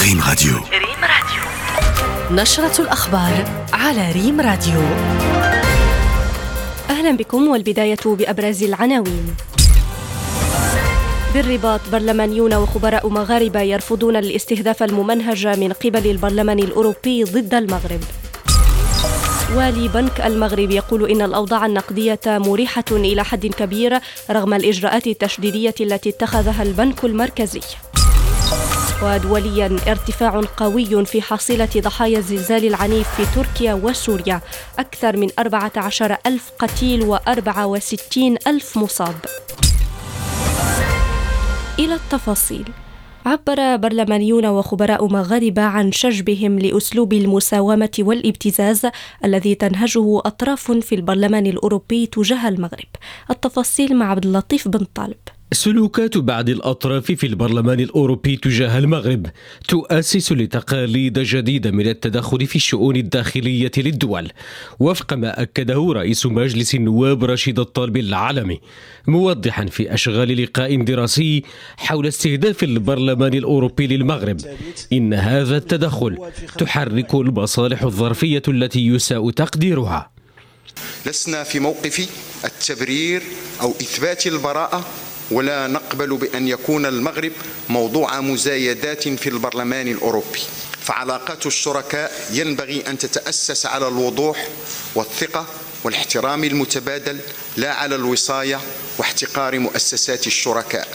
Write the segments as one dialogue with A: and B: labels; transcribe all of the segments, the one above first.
A: ريم راديو.
B: ريم راديو. نشرة الأخبار على ريم راديو. أهلا بكم والبداية بأبرز العناوين. بالرباط برلمانيون وخبراء مغاربة يرفضون الاستهداف الممنهج من قبل البرلمان الأوروبي ضد المغرب. والي بنك المغرب يقول إن الأوضاع النقدية مريحة إلى حد كبير رغم الإجراءات التشديدية التي اتخذها البنك المركزي. ودوليا ارتفاع قوي في حصيلة ضحايا الزلزال العنيف في تركيا وسوريا. أكثر من 14 ألف قتيل و64 ألف مصاب. إلى التفاصيل. عبر برلمانيون وخبراء مغاربة عن شجبهم لأسلوب المساومة والابتزاز الذي تنهجه أطراف في البرلمان الأوروبي تجاه المغرب. التفاصيل مع عبد اللطيف بن طالب.
C: سلوكات بعض الأطراف في البرلمان الأوروبي تجاه المغرب تؤسس لتقاليد جديدة من التدخل في الشؤون الداخلية للدول وفق ما أكده رئيس مجلس النواب رشيد الطالب العالمي موضحا في أشغال لقاء دراسي حول استهداف البرلمان الأوروبي للمغرب. إن هذا التدخل تحرك المصالح الظرفية التي يساء تقديرها.
D: لسنا في موقف التبرير أو إثبات البراءة ولا نقبل بأن يكون المغرب موضوع مزايدات في البرلمان الأوروبي. فعلاقات الشركاء ينبغي أن تتأسس على الوضوح والثقة والاحترام المتبادل لا على الوصاية واحتقار مؤسسات الشركاء.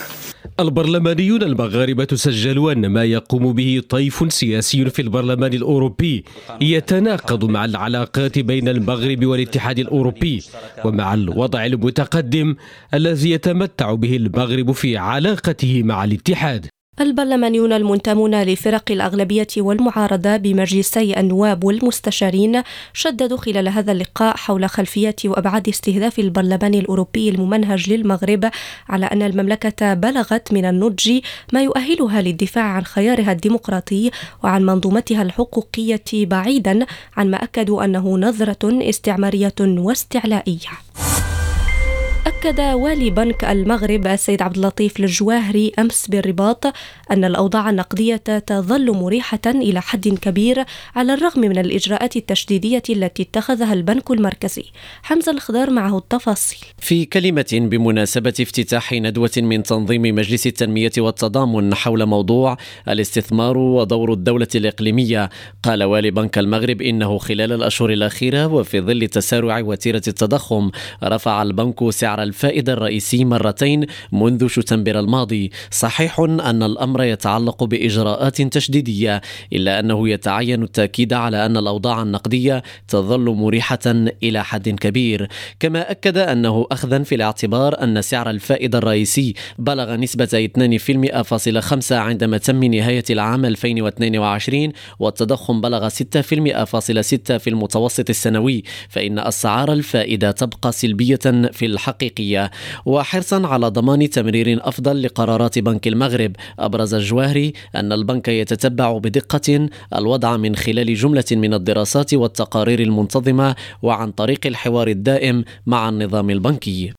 C: البرلمانيون المغاربة سجلوا ما يقوم به طيف سياسي في البرلمان الأوروبي يتناقض مع العلاقات بين المغرب والاتحاد الأوروبي ومع الوضع المتقدم الذي يتمتع به المغرب في علاقته مع الاتحاد.
B: البرلمانيون المنتمون لفرق الأغلبية والمعارضة بمجلسي النواب والمستشارين شددوا خلال هذا اللقاء حول خلفية وأبعاد استهداف البرلمان الأوروبي الممنهج للمغرب على أن المملكة بلغت من النضج ما يؤهلها للدفاع عن خيارها الديمقراطي وعن منظومتها الحقوقية بعيدا عن ما أكدوا أنه نظرة استعمارية واستعلائية. أكد والي بنك المغرب السيد عبد اللطيف الجواهري أمس بالرباط أن الأوضاع النقدية تظل مريحة إلى حد كبير على الرغم من الإجراءات التشديدية التي اتخذها البنك المركزي. حمزة الخضار معه التفاصيل.
E: في كلمة بمناسبة افتتاح ندوة من تنظيم مجلس التنمية والتضامن حول موضوع الاستثمار ودور الدولة الإقليمية قال والي بنك المغرب إنه خلال الأشهر الأخيرة وفي ظل تسارع وتيرة التضخم رفع البنك سعر الفائدة الرئيسي مرتين منذ شتنبر الماضي. صحيح أن الأمر يتعلق بإجراءات تشديدية إلا أنه يتعين التأكيد على أن الأوضاع النقدية تظل مريحة إلى حد كبير. كما أكد أنه أخذا في الاعتبار أن سعر الفائدة الرئيسي بلغ نسبة 2.5 عندما تم نهاية العام 2022 والتضخم بلغ 6.6 في المتوسط السنوي فإن أسعار الفائدة تبقى سلبية في الحقيقة. الحقيقية وحرصا على ضمان تمرير أفضل لقرارات بنك المغرب. أبرز الجواهري أن البنك يتتبع بدقة الوضع من خلال جملة من الدراسات والتقارير المنتظمة وعن طريق الحوار الدائم مع النظام البنكي.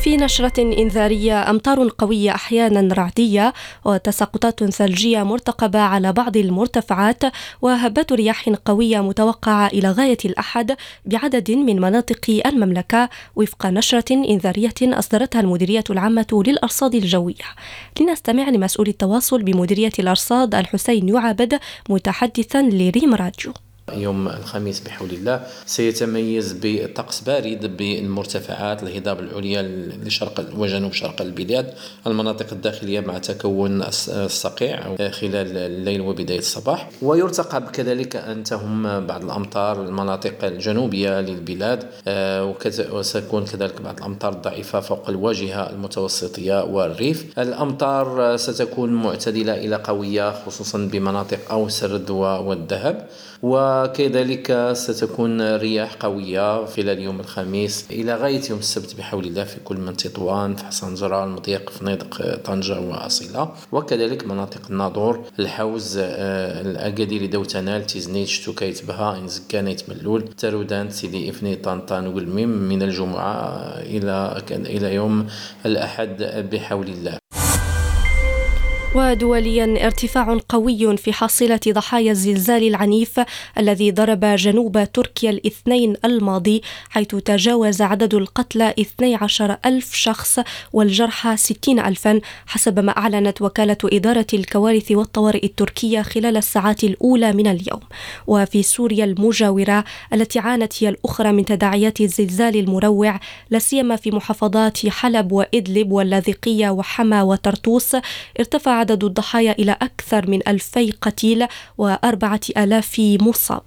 B: في نشرة إنذارية أمطار قوية أحيانا رعدية وتساقطات ثلجية مرتقبة على بعض المرتفعات وهبات رياح قوية متوقعة إلى غاية الأحد بعدد من مناطق المملكة وفق نشرة إنذارية أصدرتها المديرية العامة للأرصاد الجوية. لنستمع لمسؤول التواصل بمديرية الأرصاد الحسين يعبد متحدثا لريم راديو.
F: يوم الخميس بحول الله سيتميز بطقس بارد بالمرتفعات الهضاب العليا لشرق وجنوب شرق البلاد المناطق الداخلية مع تكون الصقيع خلال الليل وبداية الصباح. ويرتقب كذلك أن تهم بعض الأمطار المناطق الجنوبية للبلاد آه، وستكون كذلك بعض الأمطار الضعيفة فوق الواجهة المتوسطية والريف. الأمطار ستكون معتدلة إلى قوية خصوصا بمناطق أوسرد ووادي الذهب. وكذلك ستكون رياح قوية خلال يوم الخميس. إلى غاية يوم السبت بحول الله في كل من تطوان فحص أنجرة المضيق فنيدق طنجة وأصيلة. وكذلك مناطق الناظور الحوز آه، أكادير إداوتنان تيزنيت شتوكة آيت باها إنزكان آيت ملول ترودان سيدي إفني طنطان والميم من الجمعة إلى إلى يوم الأحد بحول الله.
B: ودوليا ارتفاع قوي في حصيلة ضحايا الزلزال العنيف الذي ضرب جنوب تركيا الاثنين الماضي حيث تجاوز عدد القتلى 12 ألف شخص والجرحى 60 ألفا حسب ما أعلنت وكالة إدارة الكوارث والطوارئ التركية خلال الساعات الأولى من اليوم. وفي سوريا المجاورة التي عانت هي الأخرى من تداعيات الزلزال المروع لا سيما في محافظات حلب وإدلب واللاذقية وحما وطرطوس ارتفع عدد الضحايا إلى أكثر من ألفي قتيل وأربعة آلاف مصاب.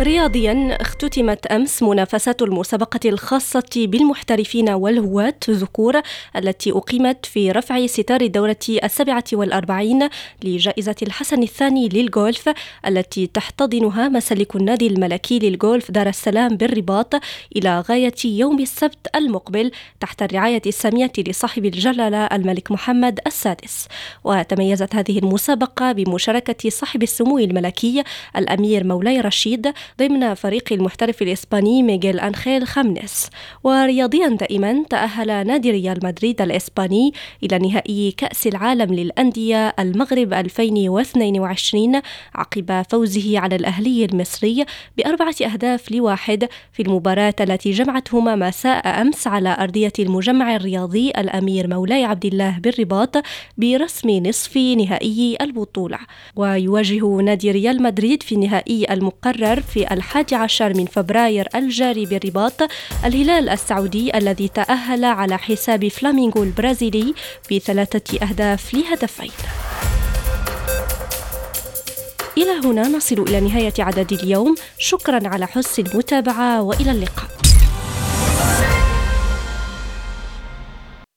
B: رياضيا اختتمت أمس منافسات المسابقة الخاصة بالمحترفين والهواة ذكور التي أقيمت في رفع ستار الدورة السابعة والأربعين لجائزة الحسن الثاني للجولف التي تحتضنها مسالك النادي الملكي للجولف دار السلام بالرباط إلى غاية يوم السبت المقبل تحت الرعاية السامية لصاحب الجلالة الملك محمد السادس. وتميزت هذه المسابقة بمشاركة صاحب السمو الملكي الأمير مولاي رشيد ضمن فريق المحترف الإسباني ميغيل أنخيل خمنس ورياضيا دائما تأهل نادي ريال مدريد الإسباني إلى نهائي كأس العالم للأندية المغرب 2022 عقب فوزه على الأهلي المصري بأربعة أهداف لواحد في المباراة التي جمعتهما مساء أمس على أرضية المجمع الرياضي الأمير مولاي عبد الله بالرباط برسم نصف نهائي البطولة. ويواجه نادي ريال مدريد في النهائي المقرر في الحادي عشر من فبراير الجاري بالرباط الهلال السعودي الذي تأهل على حساب فلامينغو البرازيلي بثلاثة أهداف لهدفين. إلى هنا نصل إلى نهاية عدد اليوم. شكرا على حسن المتابعة وإلى اللقاء.